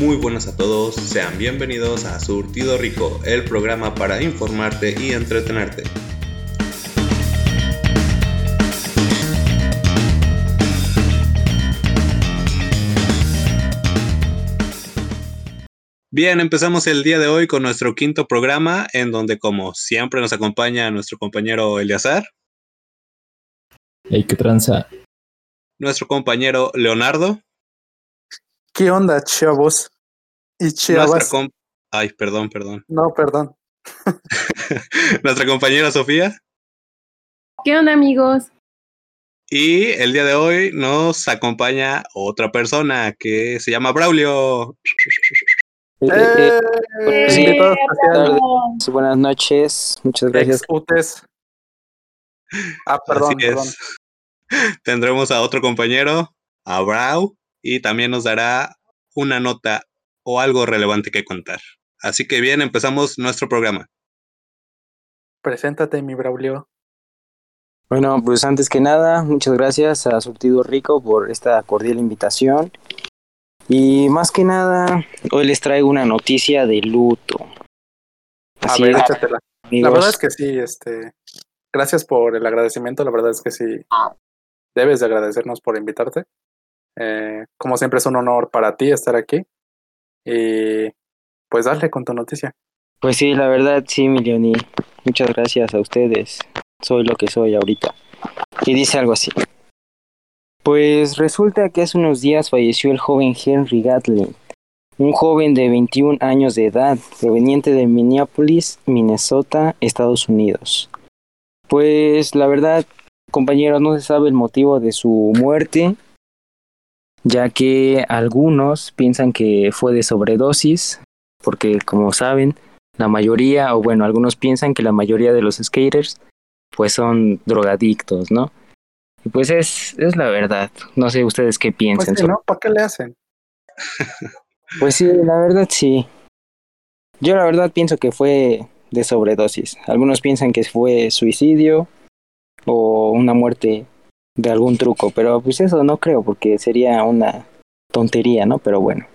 Muy buenas a todos, sean bienvenidos a Surtido Rico, el programa para informarte y entretenerte. Bien, empezamos el día de hoy con nuestro quinto programa, en donde como siempre nos acompaña nuestro compañero Eleazar. Hey, qué tranza. Nuestro compañero Leonardo. ¿Qué onda, chavos? Y chavas. Ay, perdón, perdón. No, perdón. Nuestra compañera Sofía. ¿Qué onda, amigos? Y el día de hoy nos acompaña otra persona que se llama Braulio. Eh, eh, eh, buenas noches, muchas gracias. Ah, perdón, perdón. Tendremos a otro compañero, a Brau, y también nos dará una nota o algo relevante que contar. Así que bien, empezamos nuestro programa. Preséntate, mi Braulio. Bueno, pues antes que nada, muchas gracias a Subtido Rico por esta cordial invitación. Y más que nada, hoy les traigo una noticia de luto. Así a ver, échatela. La verdad es que sí, este, gracias por el agradecimiento, la verdad es que sí, debes de agradecernos por invitarte. Eh, como siempre es un honor para ti estar aquí. Y pues dale con tu noticia. Pues sí, la verdad sí, Milioni. Muchas gracias a ustedes. Soy lo que soy ahorita. Y dice algo así. Pues resulta que hace unos días falleció el joven Henry Gatlin, un joven de 21 años de edad, proveniente de Minneapolis, Minnesota, Estados Unidos. Pues la verdad, compañeros, no se sabe el motivo de su muerte, ya que algunos piensan que fue de sobredosis, porque como saben, la mayoría, o bueno, algunos piensan que la mayoría de los skaters pues son drogadictos, ¿no? Y pues es, es la verdad. No sé ustedes qué piensan. Pues ¿no? ¿Para qué le hacen? Pues sí, la verdad sí. Yo la verdad pienso que fue de sobredosis. Algunos piensan que fue suicidio o una muerte de algún truco, pero pues eso no creo porque sería una tontería, ¿no? Pero bueno.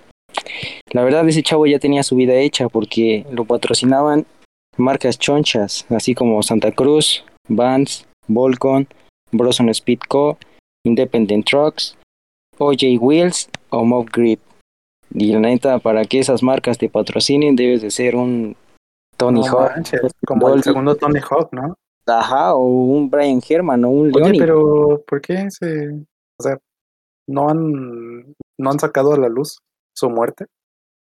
La verdad ese chavo ya tenía su vida hecha porque lo patrocinaban marcas chonchas, así como Santa Cruz, Vans, Volcon, Broson Speed Co., Independent Trucks, OJ Wheels o Mob Grip. Y la neta, para que esas marcas te patrocinen debes de ser un Tony Hawk. como el segundo Tony Hawk, ¿no? Ajá, o un Brian Herman o un Oye, pero ¿por qué se, o sea, no han, no han sacado a la luz su muerte?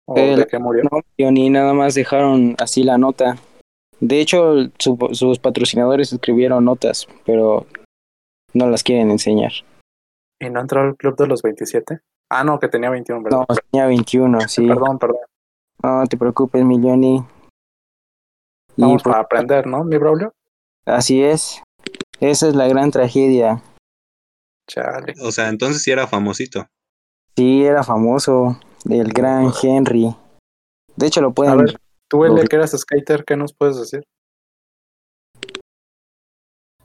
¿O de qué murió? No, ni nada más dejaron así la nota. De hecho, sus patrocinadores escribieron notas, pero no las quieren enseñar. ¿Y no entró al club de los 27? Ah, no, que tenía 21, ¿verdad? No, tenía 21, sí. Perdón, perdón. No te preocupes, Milloni. Vamos para aprender, ¿no, mi Braulio? Así es. Esa es la gran tragedia. Chale. O sea, entonces sí era famosito. Sí, era famoso. El gran Henry. De hecho, lo pueden. A ver, tú, el que eras skater, ¿qué nos puedes decir?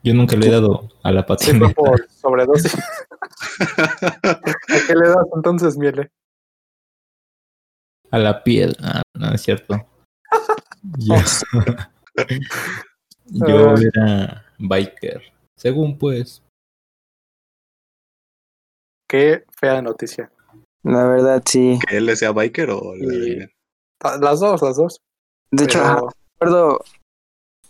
Yo nunca le he dado a la patineta. Sí, por sobredosis. ¿A qué le das entonces, Miele? A la piel. Ah, no es cierto. Yo, ah. era biker. Según pues. Qué fea noticia. La verdad, sí. ¿Que él sea biker o Las dos, las dos. De hecho, recuerdo.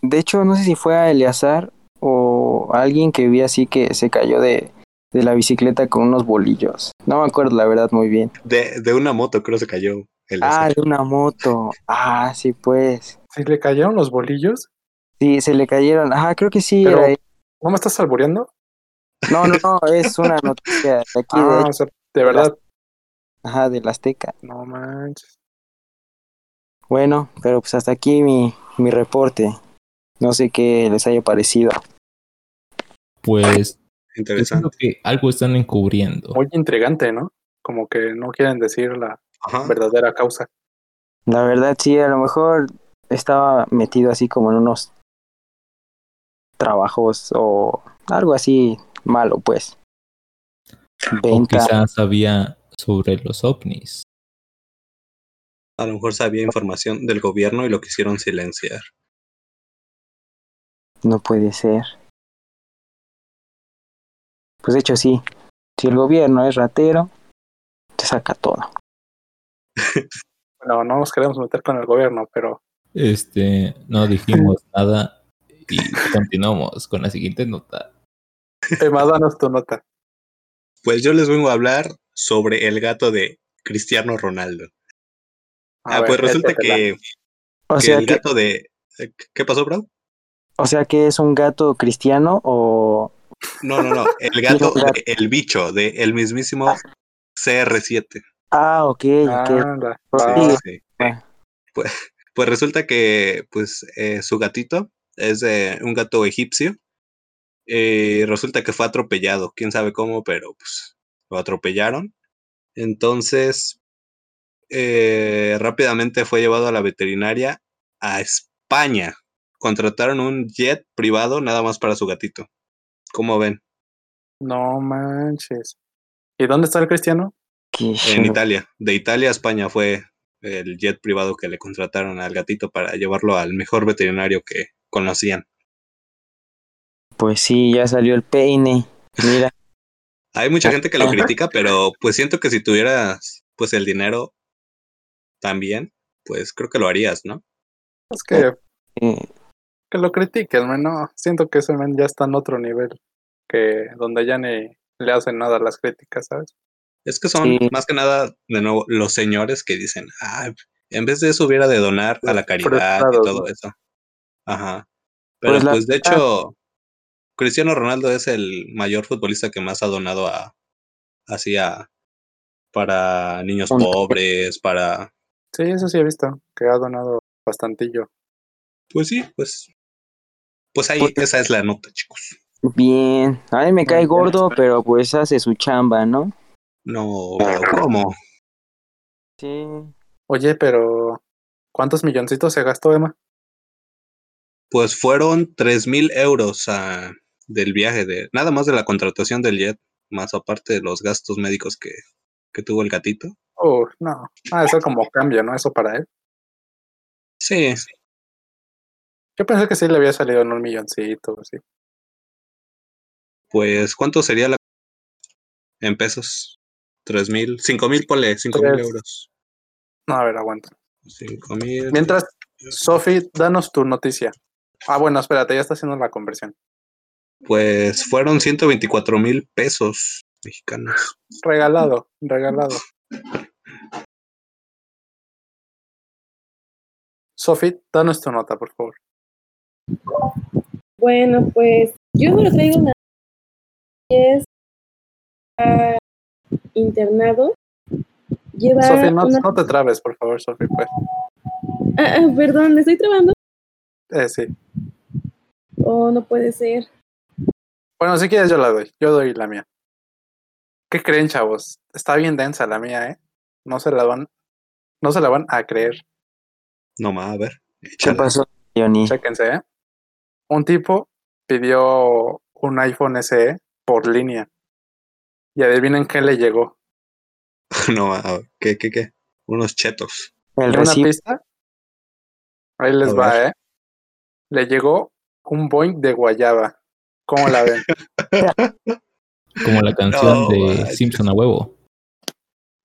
De hecho, no sé si fue a Eleazar o alguien que vi así que se cayó de, de la bicicleta con unos bolillos. No me acuerdo la verdad muy bien. De, de una moto creo se cayó. ah, de una moto. Ah, sí pues. ¿Sí le cayeron los bolillos? Sí, se le cayeron. Ajá, creo que sí. era ¿No me estás albureando? No, no, no, es una noticia de aquí. Ah, de, o sea, de verdad. ajá, de la Azteca. No manches. Bueno, pero pues hasta aquí mi, mi reporte. No sé qué les haya parecido. Pues interesante que algo están encubriendo. Muy intrigante, ¿no? Como que no quieren decir la verdadera causa. La verdad sí, a lo mejor estaba metido así como en unos trabajos o algo así malo, pues. O quizás sabía sobre los ovnis. A lo mejor sabía información del gobierno y lo quisieron silenciar. No puede ser. Pues de hecho sí. Si el gobierno es ratero, te saca todo. Bueno, no nos queremos meter con el gobierno, pero Este, no dijimos nada y continuamos con la siguiente nota. Emma, danos tu nota. Pues yo les vengo a hablar sobre el gato de Cristiano Ronaldo. A ah, ver, pues resulta que, O que sea el que, gato de... eh, ¿Qué pasó, bro? o sea que es un gato cristiano o No, no, no. El gato, gato. de- el bicho, de el mismísimo CR7. Ah, ok, ok. Anda, Sí. Sí. Ah. Pues, pues resulta que pues eh, su gatito es de un gato egipcio. Y resulta que fue atropellado. Quién sabe cómo, pero pues lo atropellaron. Entonces eh, rápidamente fue llevado a la veterinaria a España. Contrataron un jet privado nada más para su gatito. ¿Cómo ven? No manches. ¿Y dónde está el cristiano? En. Italia. De Italia a España fue el jet privado que le contrataron al gatito para llevarlo al mejor veterinario que conocían. Pues sí, ya salió el peine. Mira, Hay mucha gente que lo critica, pero pues siento que si tuvieras pues el dinero también, pues creo que lo harías, ¿no? Es que, eh, que lo critiquen, man, no. Siento que ese man ya está en otro nivel. Que donde ya ni le hacen nada las críticas, ¿sabes? Es que son Sí. más que nada, de nuevo, los señores que dicen, ah, en vez de eso hubiera de donar a la caridad y todo ¿no? eso. Ajá. Pero Pues pues, de hecho, Cristiano Ronaldo es el mayor futbolista que más ha donado a, así a, para niños Un- pobres, para, Sí, eso sí he visto. Que ha donado bastantillo. pues sí, pues, pues ahí, Pues- esa es la nota, chicos. bien. A mí me cae gordo, pero pues hace su chamba, ¿no? No, pero ¿cómo? Sí. Oye, pero ¿cuántos milloncitos se gastó Emma? Pues fueron tres mil euros del viaje, de nada más de la contratación del jet, más aparte de los gastos médicos que, que tuvo el gatito. Oh, no. Ah, eso como cambio, ¿no? Eso para él. Sí, Yo pensé que sí le había salido en un milloncito, así. pues ¿cuánto sería la en pesos? Tres mil, cinco mil, ponle, cinco mil euros. No, a ver, aguanta. Cinco mil. Mientras, Sofi, danos tu noticia. Ah, bueno, espérate, ya está haciendo la conversión. Pues fueron 124 mil pesos mexicanos. Regalado, regalado. Sofi, danos tu nota, por favor. Bueno, pues yo solo traigo una que es ah, internado. Lleva Sofi, no, una- no te trabes, por favor, Sofi, pues. Ah, ah, perdón, ¿le estoy trabando? Eh, sí. Oh, no puede ser. Bueno, si quieres yo la doy. Yo doy la mía. ¿Qué creen, chavos? Está bien densa la mía, ¿eh? No se la van, no se la van a creer. No más, a ver. ¿Qué échale. pasó, Johnny? Chéquense, ¿eh? Un tipo pidió un iPhone SE por línea. Y adivinen qué le llegó. No, a ver, ¿qué, qué, qué? Unos chetos. El ¿Y una recibo. pista? Ahí les A va, ver. ¿eh? Le llegó un Boeing de guayaba. ¿Cómo la ven? Como la canción No, de. Simpson a huevo.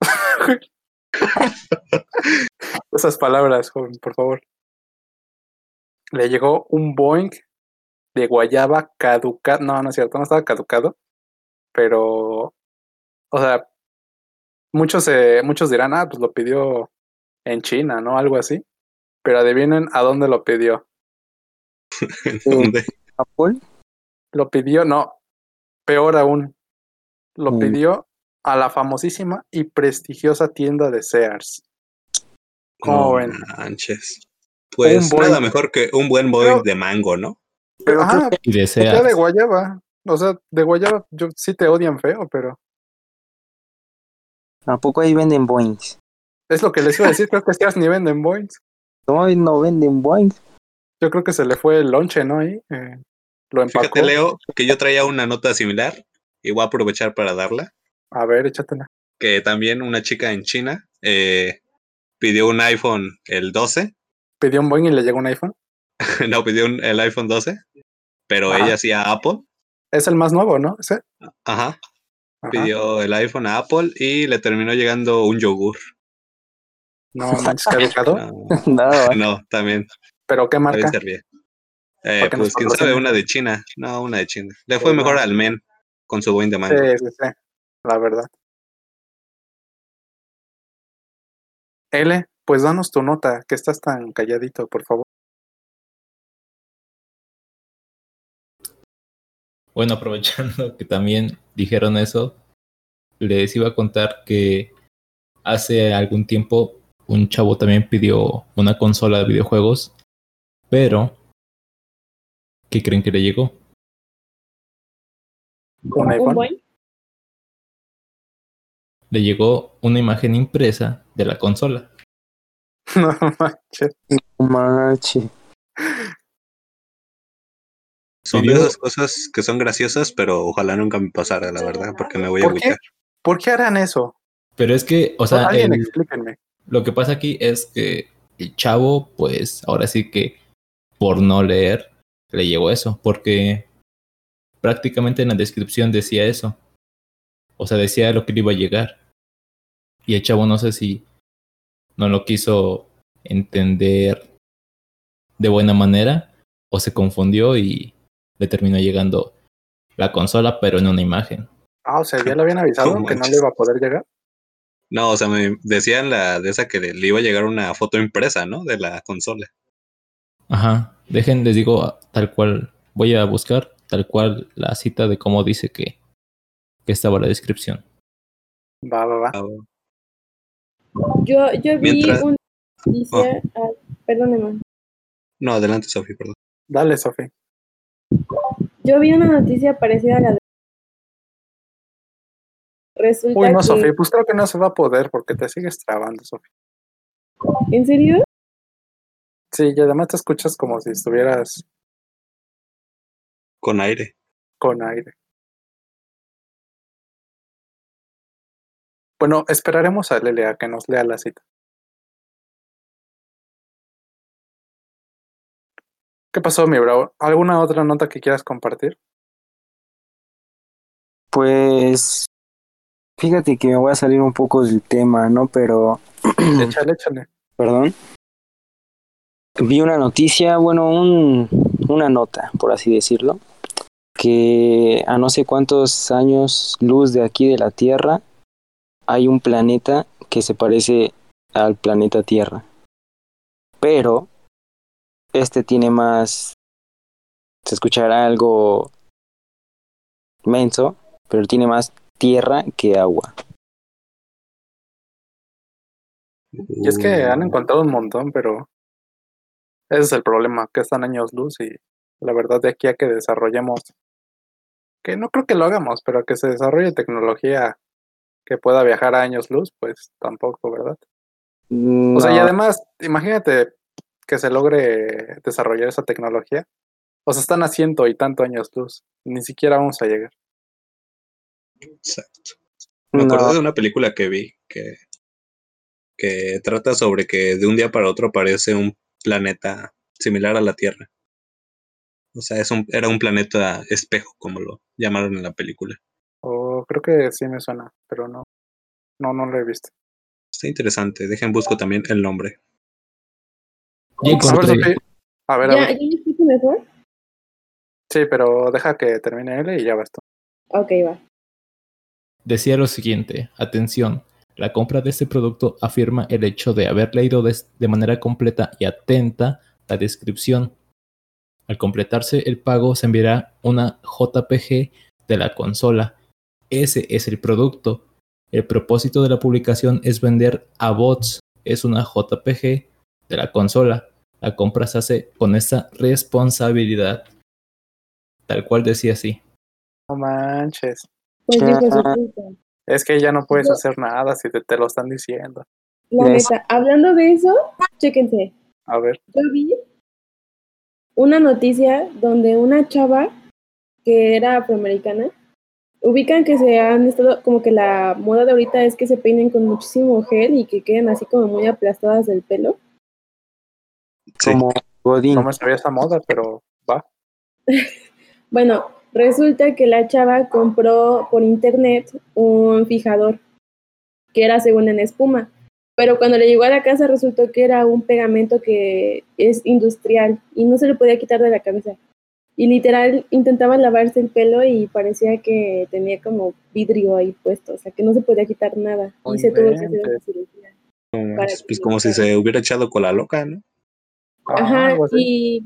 Esas palabras, joven, por favor. Le llegó un Boeing de guayaba caducado. No, no es cierto, no estaba caducado. Pero, o sea, muchos, eh, muchos dirán, ah, pues lo pidió en China, ¿no? Algo así. Pero adivinen a dónde lo pidió. ¿Dónde? Apple. Lo pidió, no, peor aún. Lo Mm. pidió a la famosísima y prestigiosa tienda de Sears. ¿Cómo ven? manches. Pues nada mejor que un buen Pero- de mango, ¿no? Pero Ajá, Y Ya deseas. de guayaba. O sea, de guayaba, yo sí te odian feo, pero ¿A poco ahí venden Boeings? es lo que les iba a decir. Creo que Sears ni venden Boeings. No, no venden Boeings. Yo creo que se le fue el lonche, ¿no? Ahí eh, lo empacó. Fíjate, Leo, que yo traía una nota similar y voy a aprovechar para darla. A ver, échatela. Que también una chica en China eh, pidió un iPhone el 12. ¿Pidió un Boeing y le llegó un iPhone? no, pidió un- el iPhone 12, pero Ajá. ella sí a Apple. Es el más nuevo, ¿no? ¿Ese? Ajá, Ajá. pidió el iPhone a Apple y le terminó llegando un yogur. No manches, qué educado. No, No, no, también, ¿Pero qué marca? Eh, pues quién sabe, una de China. No, una de China. Le fue mejor no. al men con su Boeing de mango. Sí, sí, sí. La verdad. L, pues danos tu nota, que estás tan calladito, por favor. Bueno, aprovechando que también dijeron eso, les iba a contar que hace algún tiempo un chavo también pidió una consola de videojuegos, pero ¿qué creen que le llegó? Un ¿Un iPhone. buen? Le llegó una imagen impresa de la consola. No manches. no manches. Son de esas cosas que son graciosas, pero ojalá nunca me pasara, la verdad, porque me voy a ¿Por qué? ¿Por qué harán eso? Pero es que, o sea, Alguien el- explíquenme. lo que pasa aquí es que el chavo, pues ahora sí que por no leer, le llegó eso, porque prácticamente en la descripción decía eso. O sea, decía lo que le iba a llegar. Y el chavo no sé si no lo quiso entender de buena manera o se confundió y le terminó llegando la consola, pero en una imagen. Ah, o sea, ya le habían avisado No que no le iba a poder llegar. No, o sea, me decían la de esa que le iba a llegar una foto impresa, ¿no? De la consola. Ajá, dejen, les digo tal cual, voy a buscar tal cual la cita de cómo dice que, que estaba la descripción. Va, va, va. Ah, Yo, yo vi Mientras- una noticia. ah, perdóneme. No, adelante, Sofi, perdón. Dale, Sofi. Yo vi una noticia parecida a la de. Resulta Uy, no, que. Sofi, pues creo que no se va a poder porque te sigues trabando, Sofi. ¿En serio? Sí, y además te escuchas como si estuvieras Con aire. con aire. Bueno, esperaremos a Lele a que nos lea la cita. ¿Qué pasó, mi bro? ¿Alguna otra nota que quieras compartir? Pues fíjate que me voy a salir un poco del tema, ¿no? Pero, Échale, échale. perdón. Vi una noticia, bueno, un, una nota, por así decirlo, que a no sé cuántos años luz de aquí de la Tierra hay un planeta que se parece al planeta Tierra. Pero este tiene más, se escuchará algo menso, pero tiene más tierra que agua. Y es que han Uh, encontrado un montón, pero ese es el problema, que están años luz y la verdad de aquí a que desarrollemos, que no creo que lo hagamos, pero que se desarrolle tecnología que pueda viajar a años luz, pues tampoco, ¿verdad? O sea, y además, imagínate que se logre desarrollar esa tecnología. O sea, están a ciento y tanto años luz. Ni siquiera vamos a llegar. Exacto. Me no, acordé de una película que vi que, que trata sobre que de un día para otro aparece un planeta similar a la Tierra. O sea, es un, era un planeta espejo, como lo llamaron en la película. O creo que sí me suena, pero no. No, no lo he visto. Está interesante. Dejen busco también el nombre. Ya A ver, encontré. A ver, a ¿Ya, ver. ¿Ya escucho mejor? Sí, pero deja que termine él y ya basta. Ok, va. Decía lo siguiente, atención, la compra de este producto afirma el hecho de haber leído de manera completa y atenta la descripción. Al completarse el pago se enviará una JPG de la consola. Ese es el producto. El propósito de la publicación es vender a bots. Es una JPG de la consola. La compra se hace con esta responsabilidad. Tal cual decía así. No manches. Pues Es que ya no puedes No. hacer nada si te, te lo están diciendo. La Es- neta, hablando de eso, chéquense. A ver. Yo vi una noticia donde una chava que era afroamericana ubican que se han estado, como que la moda de ahorita es que se peinen con muchísimo gel y que queden así como muy aplastadas del pelo. Sí. Como Godín. No me sabía esa moda, pero va. Bueno, resulta que la chava compró por internet un fijador que era según en espuma, pero cuando le llegó a la casa resultó que era un pegamento que es industrial y no se le podía quitar de la cabeza. Y literal intentaba lavarse el pelo y parecía que tenía como vidrio ahí puesto, o sea que no se podía quitar nada. Y se tuvo que hacer una cirugía. No pues como si se hubiera echado con la loca, ¿no? Ajá, así. y,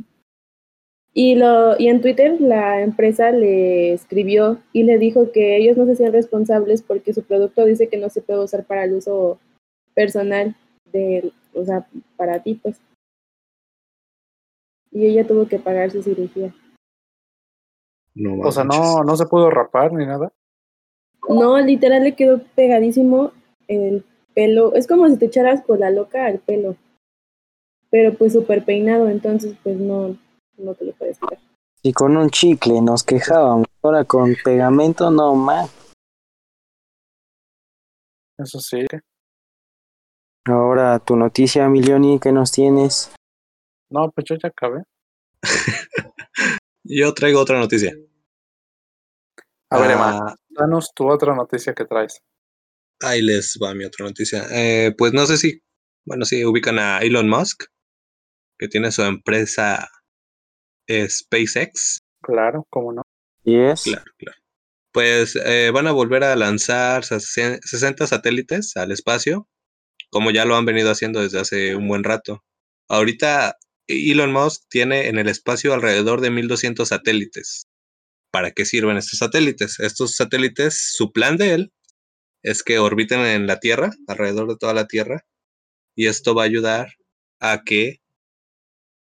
y, lo, y en Twitter la empresa le escribió y le dijo que ellos no se hacían responsables porque su producto dice que no se puede usar para el uso personal, de, o sea, para ti, pues. Y ella tuvo que pagar su cirugía. No O sea, no, no se pudo rapar ni nada. No, literal le quedó pegadísimo el pelo. Es como si te echaras con la loca al pelo. Pero pues súper peinado, entonces pues no, no te lo puedes quitar. Y con un chicle nos quejábamos. Ahora con pegamento, no más. Eso sí. Ahora tu noticia, Milioni, ¿qué nos tienes? No, pues yo ya acabé. Yo traigo otra noticia. A ver, Emma, Ah, danos tu otra noticia que traes. ahí les va mi otra noticia. Eh, pues no sé si, bueno, si ubican a Elon Musk, que tiene su empresa SpaceX. Claro, cómo no. Yes. Claro, claro. Pues eh, van a volver a lanzar 60 satélites al espacio, como ya lo han venido haciendo desde hace un buen rato. Ahorita Elon Musk tiene en el espacio alrededor de 1200 satélites. ¿Para qué sirven estos satélites? Estos satélites, su plan de él es que orbiten en la Tierra, alrededor de toda la Tierra, y esto va a ayudar a que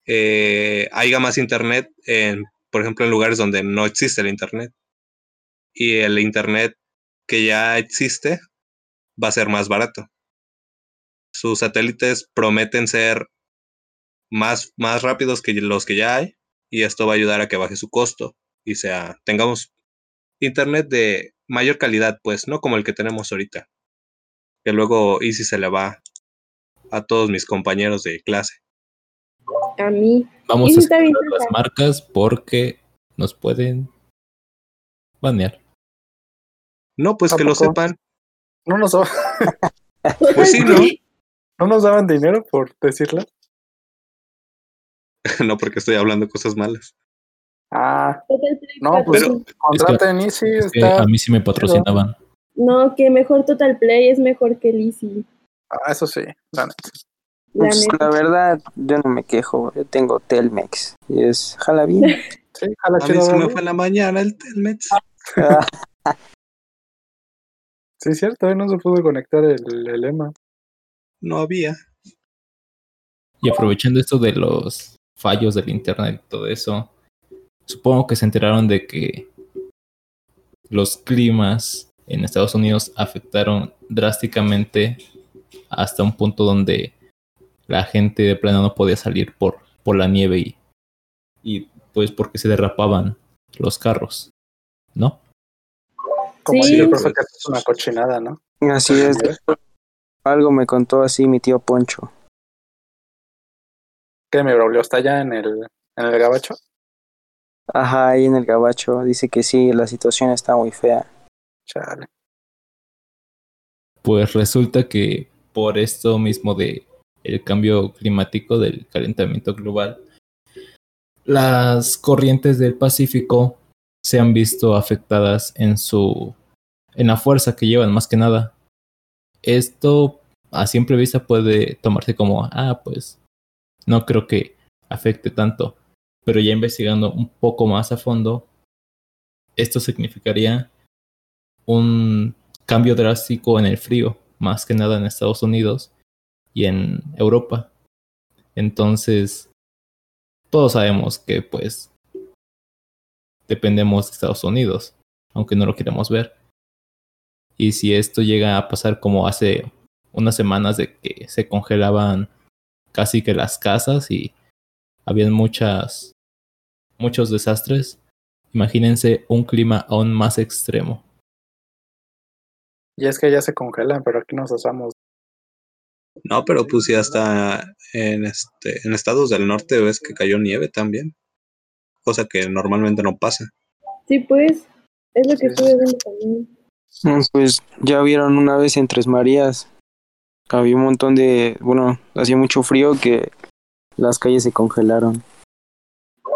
eh, más internet, en, por ejemplo, en lugares donde no existe el internet. Y el internet que ya existe va a ser más barato. Sus satélites prometen ser más, más rápidos que los que ya hay, y esto va a ayudar a que baje su costo y sea, tengamos internet de mayor calidad, pues, no como el que tenemos ahorita. Que luego Easy se le va a todos mis compañeros de clase. A mí. Vamos a las marcas porque nos pueden banear. No, pues ¿A que lo poco? sepan. No nos, da- Pues sí, ¿no? no nos daban dinero por decirlo. no porque estoy hablando cosas malas. Ah, No, pues, patrocina- contraten Easy, Es que está. a mí sí me patrocinaban. No, que mejor Total Play es mejor que Lizzy. Ah, eso sí, la neta. La Pues, la verdad, yo no me quejo. Yo tengo Telmex. Y es jala bien. Sí, jala A mí se me fue en la mañana el Telmex. Sí, es cierto, hoy no se pudo conectar el, el EMA. No había. Y aprovechando esto de los fallos del internet y todo eso, supongo que se enteraron de que los climas en Estados Unidos afectaron drásticamente hasta un punto donde la gente de plano no podía salir por, por la nieve y, y pues porque se derrapaban los carros, ¿no? Como Sí. dice el profe que es una cochinada, ¿no? así es. Algo me contó así mi tío Poncho. Que me Braulio está allá en el, en el gabacho. Ajá, ahí en el gabacho. Dice que sí, la situación está muy fea. Chale. Pues resulta que por esto mismo de el cambio climático del calentamiento global, las corrientes del Pacífico se han visto afectadas en su en la fuerza que llevan más que nada. Esto a simple vista puede tomarse como ah, pues no creo que afecte tanto, pero ya investigando un poco más a fondo, esto significaría un cambio drástico en el frío, más que nada en Estados Unidos y en Europa. Entonces, todos sabemos que pues dependemos de Estados Unidos, aunque no lo queramos ver. Y si esto llega a pasar como hace unas semanas de que se congelaban casi que las casas y habían muchas muchos desastres, imagínense un clima aún más extremo Y es que ya se congelan, pero aquí nos asamos. No, pero pues ya hasta en este, en estados del norte ves que cayó nieve también. Cosa que normalmente no pasa. Sí, pues, es lo que estuve viendo también. Pues ya vieron una vez en Tres Marías. Había un montón de, bueno, hacía mucho frío que las calles se congelaron.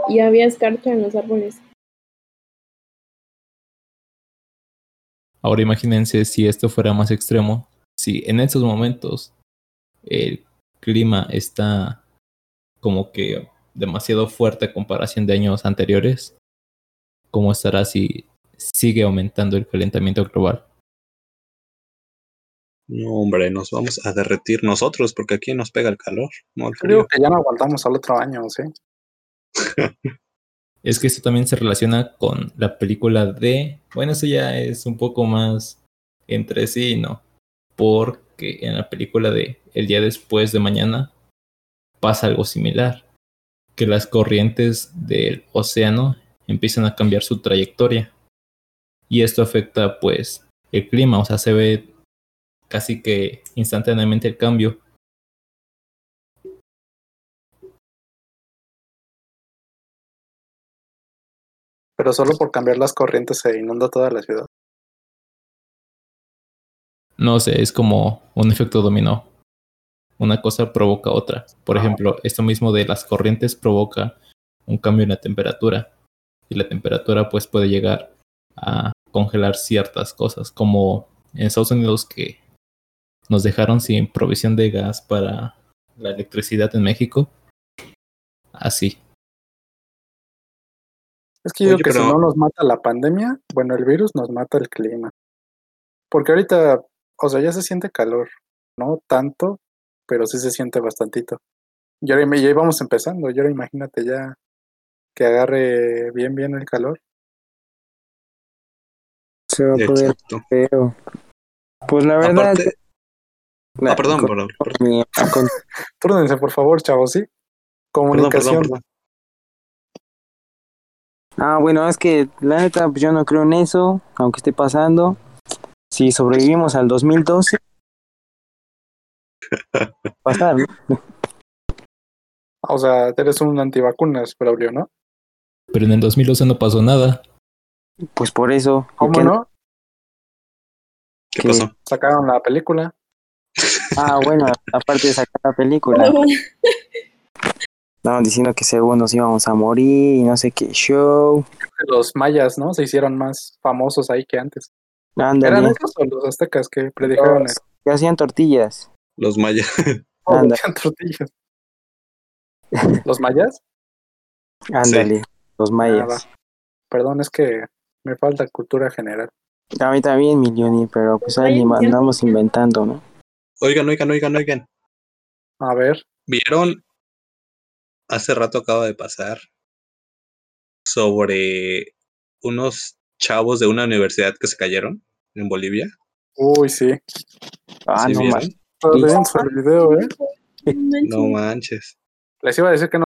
Y había escarcha en los árboles. Ahora imagínense si esto fuera más extremo, si en estos momentos el clima está como que demasiado fuerte a comparación de años anteriores, ¿cómo estará si sigue aumentando el calentamiento global? No, hombre, nos vamos a derretir nosotros porque aquí nos pega el calor, no el Creo que ya no aguantamos al otro año, ¿sí? Es que esto también se relaciona con la película de. Bueno, eso ya es un poco más entre sí, ¿no? Porque en la película de El día después de mañana pasa algo similar. Que las corrientes del océano empiezan a cambiar su trayectoria. Y esto afecta, pues, el clima. O sea, se ve casi que instantáneamente el cambio. Pero solo por cambiar las corrientes se inunda toda la ciudad. No sé, es como un efecto dominó. Una cosa provoca otra. Por Ah. ejemplo, esto mismo de las corrientes provoca un cambio en la temperatura. Y la temperatura pues puede llegar a congelar ciertas cosas, como en Estados Unidos que nos dejaron sin provisión de gas para la electricidad en México. Así. Es que yo Oye, que si no nos mata la pandemia, bueno, el virus nos mata el clima. Porque ahorita, o sea, ya se siente calor, no tanto, pero sí se siente bastantito. Y ahora ya íbamos empezando, y ahora imagínate ya que agarre bien, bien el calor. Se va a poner Exacto. feo. Pues la verdad. Aparte, la- ah, perdón, con- perdón, con Túrnense, por favor, chavos, ¿sí? perdón, Comunicación. perdón, perdón. Ah, bueno, es que la neta, pues yo no creo en eso, aunque esté pasando. Si sobrevivimos al 2012, pasar, ¿no? O sea, eres un antivacunas, Braulio, ¿no? Pero en el 2012 no pasó nada. Pues por eso. ¿y ¿Cómo qué- no? ¿Qué pasó? Sacaron la película. Ah, bueno, aparte de sacar la película, estaban diciendo que según nos íbamos a morir y no sé qué show. Los mayas, ¿no? Se hicieron más famosos ahí que antes. ¿Eran esos o los aztecas que predijeron Los- que hacían tortillas. Los mayas. Oh, Anda. ¿Los mayas? Ándale, los Ah, mayas. Perdón, es que me falta cultura general. A mí también, Milioni, pero pues ahí andamos inventando, ¿no? Oigan, oigan, oigan, oigan. A ver, ¿Vieron? Hace rato acaba de pasar sobre unos chavos de una universidad que se cayeron en Bolivia. uy, sí. Ah, ¿Sí no más. Está denso el video, ¿eh? No manches. Les iba a decir que no,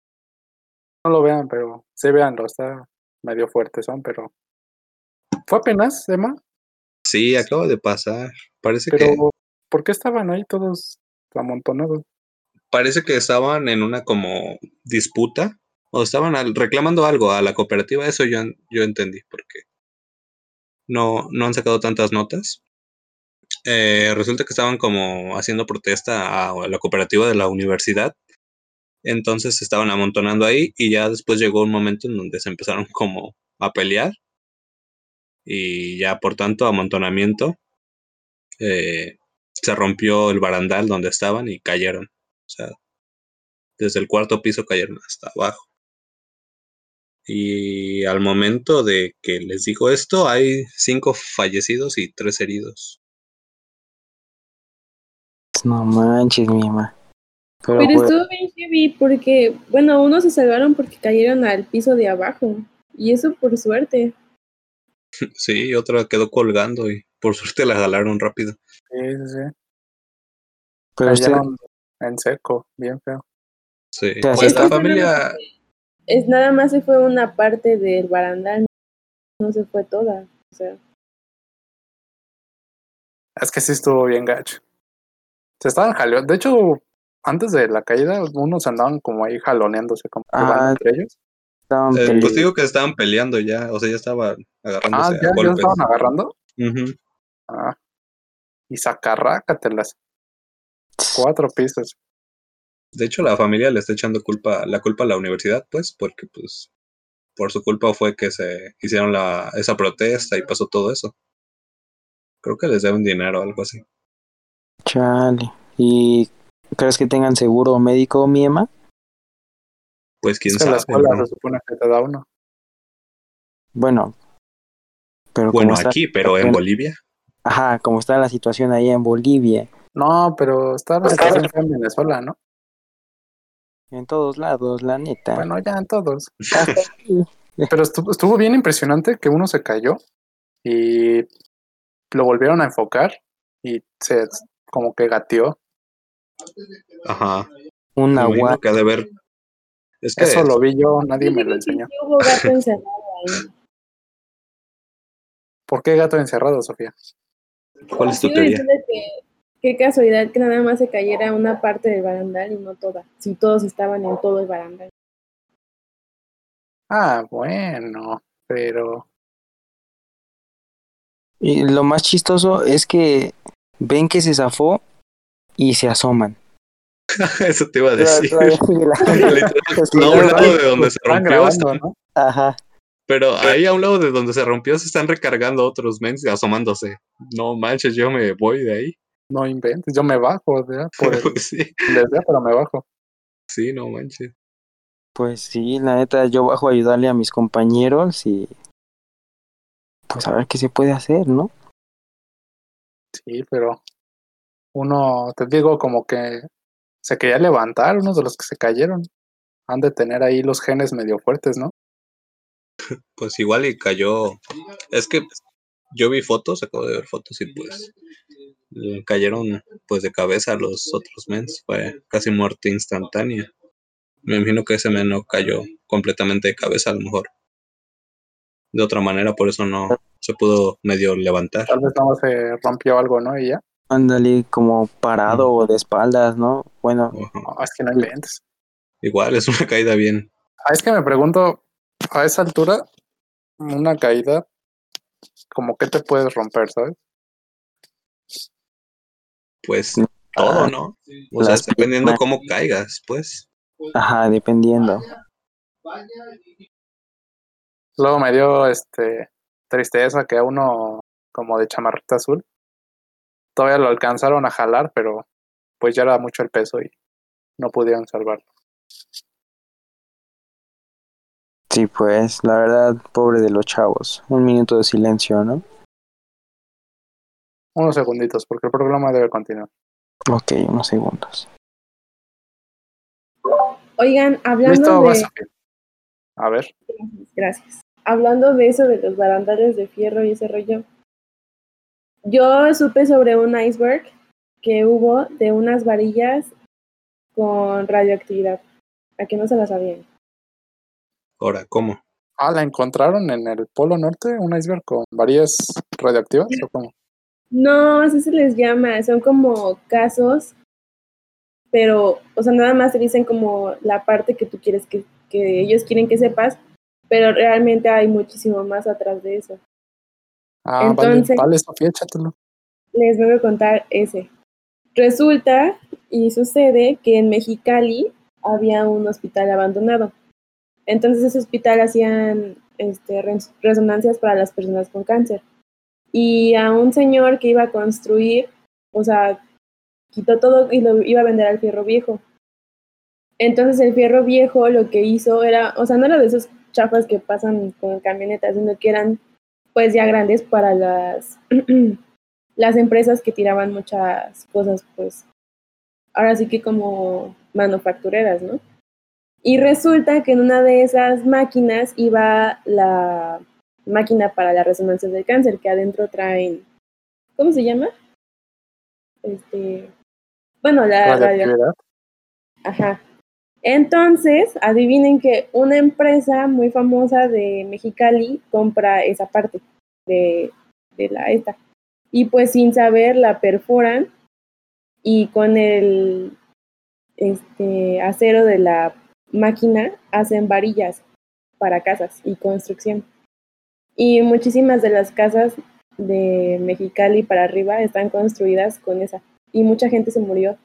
no lo vean, pero sí veanlo, está medio fuerte, son, pero. ¿Fue apenas, Emma? Sí, acaba de pasar. Parece Pero, que ¿por qué estaban ahí todos amontonados? parece que estaban en una como disputa o estaban al- reclamando algo a la cooperativa. Eso yo, yo entendí porque no, no han sacado tantas notas. Eh, resulta que estaban como haciendo protesta a la cooperativa de la universidad. Entonces estaban amontonando ahí y ya después llegó un momento en donde se empezaron como a pelear. Y ya por tanto amontonamiento eh, se rompió el barandal donde estaban y cayeron. O sea, desde el cuarto piso cayeron hasta abajo. Y al momento de que les digo esto, hay cinco fallecidos y tres heridos. No manches, mi mamá. Pero, Pero estuvo bien heavy porque, bueno, unos se salvaron porque cayeron al piso de abajo. Y eso por suerte. Sí, otra quedó colgando y por suerte la jalaron rápido. Sí, sí, sí. pero usted, en seco, bien feo. Sí. sea, Pues la familia, Es nada más se fue una parte del barandal, no se fue toda. O sea, Es que sí estuvo bien gacho. Se estaban jaleando. De hecho, antes de la caída, unos andaban como ahí jaloneándose, como Ah, entre ellos. Estaban Eh, pues digo que estaban peleando ya, o sea, ya estaban Ah, agarrándose ya, a ya golpes. estaban agarrando. Ujú. Ah. Y sacarrácatelas. Cuatro pisos. De hecho, la familia le está echando culpa, la culpa a la universidad, pues, porque pues por su culpa fue que se hicieron la, esa protesta y pasó todo eso. Creo que les deben dinero o algo así. Chale. ¿Y crees que tengan seguro médico, mi Emma? Pues quién Es que sabe. la escuela ¿no? se supone que te da uno. Bueno. Pero Bueno, está, aquí, pero en Bolivia. ajá, como está la situación ahí en Bolivia, No, pero está la situación fea en Venezuela, ¿no? en todos lados, la neta. Bueno, ya en todos. Pero estuvo, estuvo bien impresionante que uno se cayó y lo volvieron a enfocar y se como que gateó. Ajá. Un agua. que ha de ver. Es que Eso lo vi yo, nadie me lo enseñó. sí hubo gato encerrado ahí. ¿Por qué gato encerrado, Sofía? ¿cuál es tu teoría? qué casualidad que nada más se cayera una parte del barandal y no toda. Si todos estaban en todo el barandal. Ah, bueno, pero Y lo más chistoso es que ven que se zafó y se asoman. Eso te iba a decir. A un lado de donde se rompió, grabando, están- ¿no? Ajá. pero ahí a un lado de donde se rompió se están recargando otros mens asomándose. No manches, yo me voy de ahí. No inventes, yo me bajo, ¿verdad? Por el, Pues sí, desde, pero me bajo. sí, no manches. Pues sí, la neta, yo bajo a ayudarle a mis compañeros y pues a ver qué se puede hacer, ¿no? Sí, pero uno, te digo, como que se quería levantar, unos de los que se cayeron. Han de tener ahí los genes medio fuertes, ¿no? Pues igual y cayó. Es que yo vi fotos, acabo de ver fotos y pues cayeron pues de cabeza los otros mens. Fue casi muerte instantánea. Me imagino que ese men no cayó completamente de cabeza, a lo mejor. De otra manera, por eso no se pudo medio levantar. Tal vez no se rompió algo, ¿no? Y ya. Ándale como parado o de espaldas, ¿no? Bueno. No, es que no inventes. Igual es una caída bien. Ah, es que me pregunto, a esa altura, una caída, como que te puedes romper, ¿sabes? Pues Ah, todo, ¿no? O sea, dependiendo piernas. cómo caigas, pues. ajá, dependiendo. Luego me dio este tristeza que a uno como de chamarrita azul todavía lo alcanzaron a jalar, pero pues ya era mucho el peso y no pudieron salvarlo. Sí, pues, la verdad, pobre de los chavos. Un minuto de silencio, ¿no? Unos segunditos, porque el programa debe continuar. Ok, unos segundos. Oigan, hablando Listo, de. A ver, Gracias. Hablando de eso de los barandales de fierro y ese rollo. Yo supe sobre un iceberg que hubo de unas varillas con radioactividad. A que no se la sabían. Ahora, ¿cómo? ah, la encontraron en el Polo Norte, un iceberg con varillas radioactivas o cómo? No, así se les llama. Son como casos, pero, o sea, nada más te dicen como la parte que tú quieres que, que ellos quieren que sepas, pero realmente hay muchísimo más atrás de eso. Ah, Entonces- vale, vale, Sofía, échatelo. Les voy a contar ese. Resulta y sucede que en Mexicali había un hospital abandonado. Entonces ese hospital hacían este, res- resonancias para las personas con cáncer. Y a un señor que iba a construir, o sea, quitó todo y lo iba a vender al fierro viejo. Entonces el fierro viejo lo que hizo era, o sea, no era de esos chafas que pasan con camionetas, sino que eran pues ya grandes para las las empresas que tiraban muchas cosas, pues, ahora sí que como manufactureras, ¿no? Y resulta que en una de esas máquinas iba la máquina para la resonancia del cáncer, que adentro traen, ¿cómo se llama? Este, bueno, la radio, Radioactividad. Ajá. Entonces, adivinen que una empresa muy famosa de Mexicali compra esa parte de, de la esta. y pues sin saber la perforan y con el este, acero de la máquina hacen varillas para casas y construcción. Y muchísimas de las casas de Mexicali para arriba están construidas con esa. Y mucha gente se murió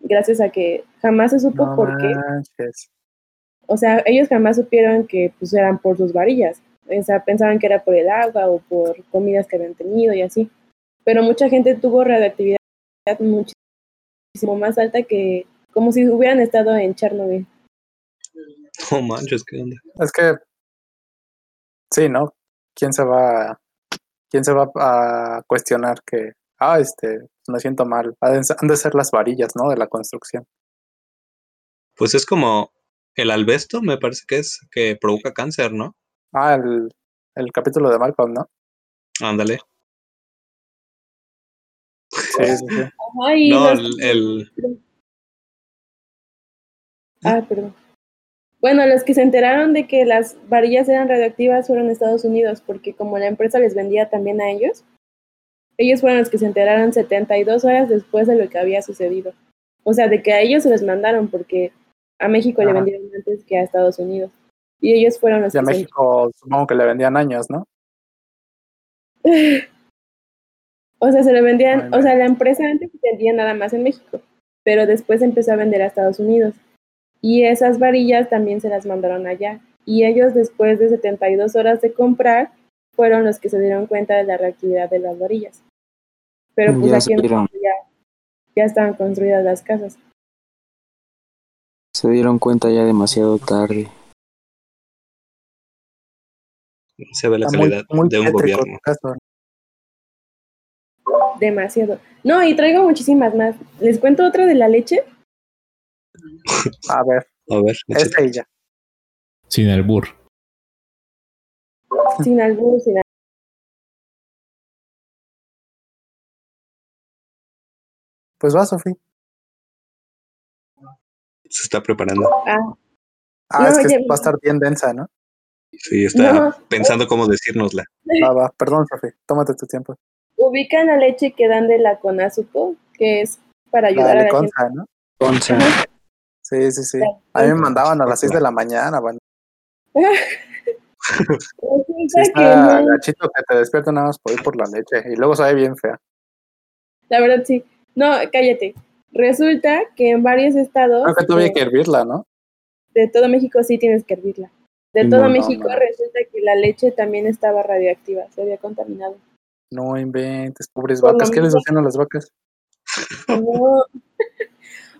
gracias a que jamás se supo por qué. O sea, ellos jamás supieron que pues eran por sus varillas. O sea, pensaban que era por el agua o por comidas que habían tenido y así. Pero mucha gente tuvo radioactividad muchísimo más alta que como si hubieran estado en Chernobyl. No manches, ¿qué onda? Es que sí, ¿no? ¿Quién se va quién se va a cuestionar que ah, este, me siento mal. Han de ser las varillas, ¿no? De la construcción. Pues es como el albesto, me parece que es que provoca cáncer, ¿no? Ah, el, el capítulo de Malcolm, ¿no? Ándale. Sí, sí, sí. no, el, Ah, perdón. Bueno, los que se enteraron de que las varillas eran radioactivas fueron Estados Unidos, porque como la empresa les vendía también a ellos, ellos fueron los que se enteraron 72 horas después de lo que había sucedido. O sea, de que a ellos se les mandaron, porque a México le vendieron antes que a Estados Unidos. Y ellos fueron los y a México supongo que le vendían años, ¿no? o sea, se le vendían, o sea, la empresa antes vendía nada más en México, pero después empezó a vender a Estados Unidos. Y esas varillas también se las mandaron allá. Y ellos después de 72 horas de comprar, fueron los que se dieron cuenta de la reactividad de las varillas. Pero pues aquí en ya, ya estaban construidas las casas. Se dieron cuenta ya demasiado tarde. Se ve la calidad de un gobierno. Demasiado. No, y traigo muchísimas más. ¿Les cuento otra de la leche? A ver. A ver. Esta ella. Sin albur. Sin albur, sin Pues va, Sofía. Se está preparando. Ah, ah es que va a estar bien densa, ¿no? Sí, está pensando cómo decírnosla. Va, va, perdón, Sofía, tómate tu tiempo. Ubican la leche que dan de la Conazupo, que es para ayudar a la concha, gente. ¿no? Concha. Sí, sí, sí. A mí me mandaban a las 6 de la mañana, bueno. sí, está gachito que te despierta nada más por ir por la leche y luego sabe bien fea. La verdad sí. No, cállate. Resulta que en varios estados. Creo que tuve que hervirla, ¿no? De todo México sí tienes que hervirla. De todo México resulta que la leche también estaba radioactiva, se había contaminado. No inventes, pobres vacas. ¿Qué les hacían a las vacas? No.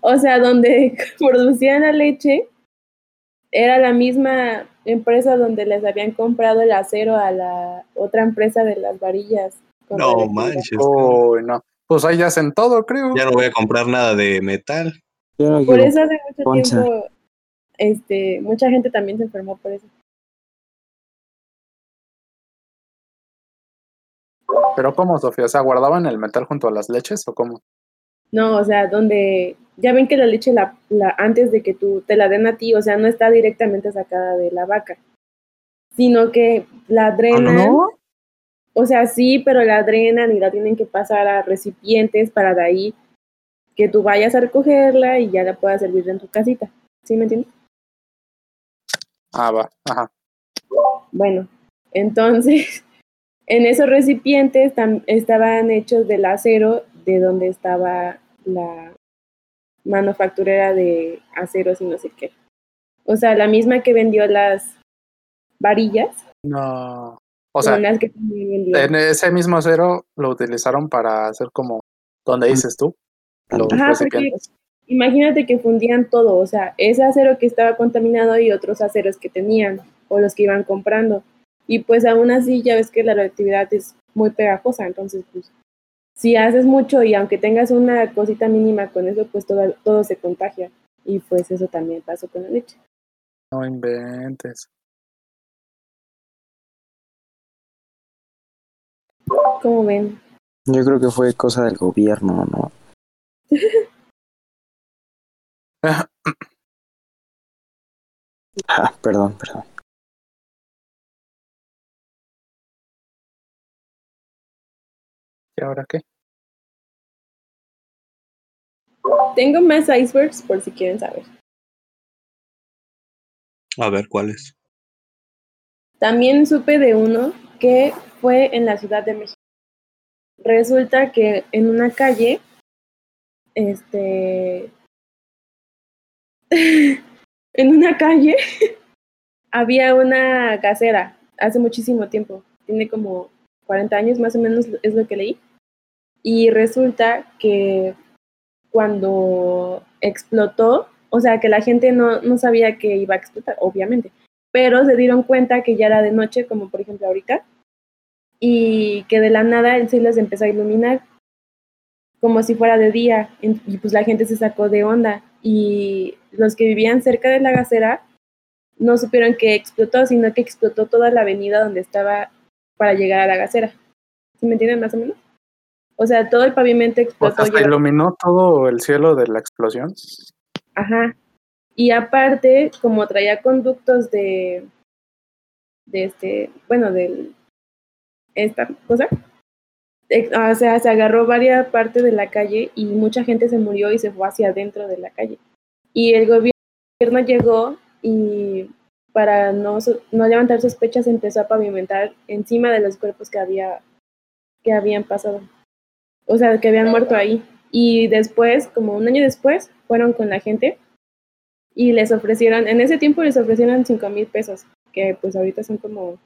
O sea, donde producían la leche era la misma empresa donde les habían comprado el acero a la otra empresa de las varillas. No manches. no. Pues ahí hacen todo, creo. Ya no voy a comprar nada de metal. Por eso hace mucho tiempo, este, mucha gente también se enfermó por eso. ¿Pero cómo, Sofía? O sea, ¿guardaban el metal junto a las leches o cómo? No, o sea, donde ya ven que la leche la, la, antes de que tú te la den a ti, o sea, no está directamente sacada de la vaca, sino que la ¿Ah, drenan. no? O sea, sí, pero la drenan y la tienen que pasar a recipientes para de ahí que tú vayas a recogerla y ya la puedas servir en tu casita. ¿Sí me entiendes? Ah, va, ajá. Bueno, entonces, en esos recipientes estaban hechos del acero de donde estaba la manufacturera de aceros y no sé qué. O sea, la misma que vendió las varillas. No. O sea, en ese mismo acero lo utilizaron para hacer como donde dices tú. Los Ajá, imagínate que fundían todo, o sea, ese acero que estaba contaminado y otros aceros que tenían o los que iban comprando. Y pues aún así ya ves que la radioactividad es muy pegajosa, entonces pues si haces mucho y aunque tengas una cosita mínima con eso, pues todo, todo se contagia. Y pues eso también pasó con la leche. No inventes. ¿Cómo ven? Yo creo que fue cosa del gobierno, ¿no? ah, perdón, perdón. ¿Y ahora qué? Tengo más icebergs por si quieren saber. A ver, ¿cuáles? También supe de uno que fue en la Ciudad de México. Resulta que en una calle, este, en una calle había una gasera hace muchísimo tiempo. Tiene como 40 años más o menos es lo que leí. Y resulta que cuando explotó, o sea, que la gente no, no sabía que iba a explotar, obviamente, pero se dieron cuenta que ya era de noche, como por ejemplo ahorita, y que de la nada el cielo se empezó a iluminar como si fuera de día, y pues la gente se sacó de onda, y los que vivían cerca de la gasera no supieron que explotó, sino que explotó toda la avenida donde estaba para llegar a la gasera. ¿Sí me entienden más o menos? O sea, todo el pavimento explotó. O sea, iluminó todo el cielo de la explosión. Ajá. Y aparte, como traía conductos de, de este, bueno, de esta cosa, o sea, se agarró varias partes de la calle y mucha gente se murió y se fue hacia adentro de la calle. Y el gobierno llegó y para no, no levantar sospechas empezó a pavimentar encima de los cuerpos que había que habían pasado. O sea, que habían muerto ahí. Y después, como un año después, fueron con la gente y les ofrecieron, en ese tiempo les ofrecieron cinco mil pesos, que pues ahorita son como,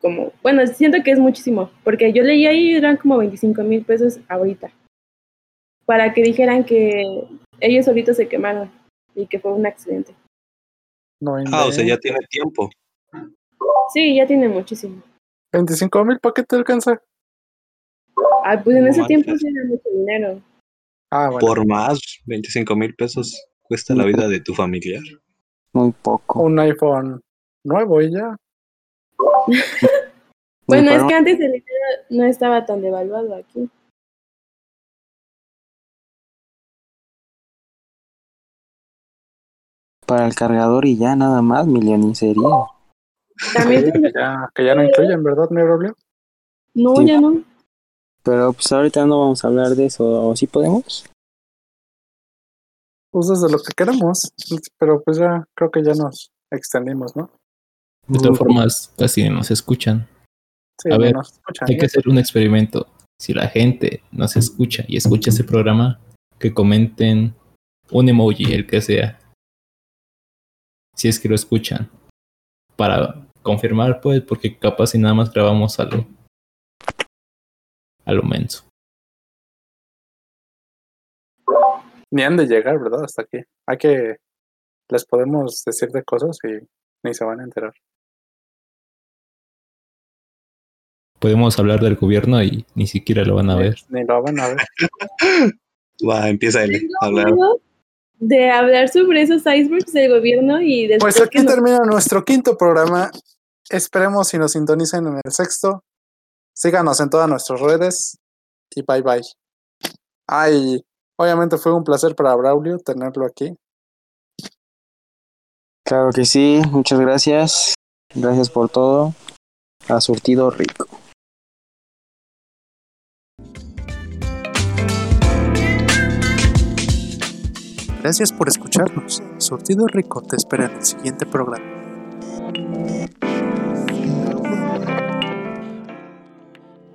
como, bueno, siento que es muchísimo, porque yo leí ahí eran como 25 mil pesos ahorita, para que dijeran que ellos solitos se quemaron y que fue un accidente. No ah, o sea, ya tiene tiempo. Sí, ya tiene muchísimo. 25 mil, ¿para qué te alcanza? Ah, pues en ese tiempo sí era mucho dinero. Ah, bueno. Por más, 25 mil pesos cuesta la vida de tu familiar. Muy poco. Un iPhone nuevo y ya. bueno, es que antes el dinero no estaba tan devaluado aquí. Para el cargador y ya nada más, sería. También que ya, que ya no incluyen, ¿verdad, mi No, ya no. Pero pues ahorita no vamos a hablar de eso, ¿o sí podemos? Pues desde lo que queramos, pero pues ya creo que ya nos extendimos, ¿no? De todas formas, casi nos escuchan. a ver, hay que hacer un experimento. Si la gente nos escucha y escucha ese programa, que comenten un emoji, el que sea. Si es que lo escuchan. Para confirmar, pues, porque capaz si nada más grabamos algo. A lo menso. Ni han de llegar, ¿verdad? Hasta aquí. Hay que. Les podemos decir de cosas y ni se van a enterar. Podemos hablar del gobierno y ni siquiera lo van a ver. Ni lo van a ver. Va, empieza él a hablar. De hablar sobre esos icebergs del gobierno y después. Pues aquí termina nuestro quinto programa. Esperemos si nos sintonicen en el sexto. Síganos en todas nuestras redes y bye bye. Ay, obviamente fue un placer para Braulio tenerlo aquí. Claro que sí, muchas gracias. Gracias por todo. Ha surtido rico. Gracias por escucharnos. Surtido Rico te espera en el siguiente programa.